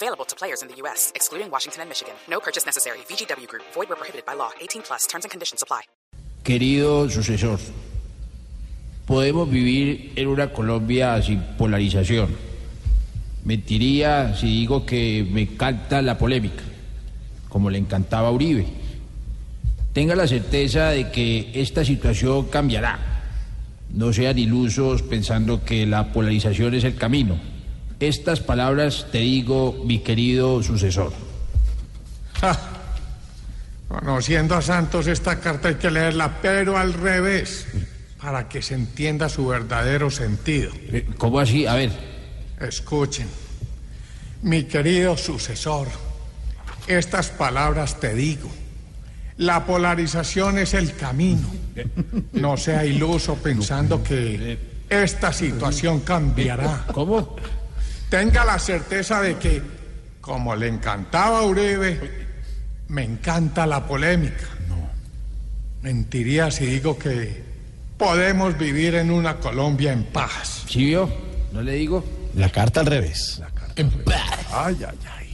Available to players in the U.S., excluding Washington and Michigan. No purchase necessary. VGW Group. Void where prohibited by law. 18 plus. Terms and conditions apply. Querido sucesor, podemos vivir en una Colombia sin polarización. Mentiría si digo que me encanta la polémica, como le encantaba a Uribe. Tenga la certeza de que esta situación cambiará. No sean ilusos pensando que la polarización es el camino. Estas palabras te digo, mi querido sucesor. Conociendo a Santos, esta carta hay que leerla, pero al revés, para que se entienda su verdadero sentido. Eh, ¿Cómo así? A ver, Escuchen, mi querido sucesor, estas palabras te digo. La polarización es el camino. No sea iluso pensando que esta situación cambiará. ¿cómo? Tenga la certeza de que, como le encantaba a Uribe, me encanta la polémica. No. Mentiría si digo que podemos vivir en una Colombia en paz. ¿Sí vio? ¿No le digo? La carta al revés. Ay, ay, ay.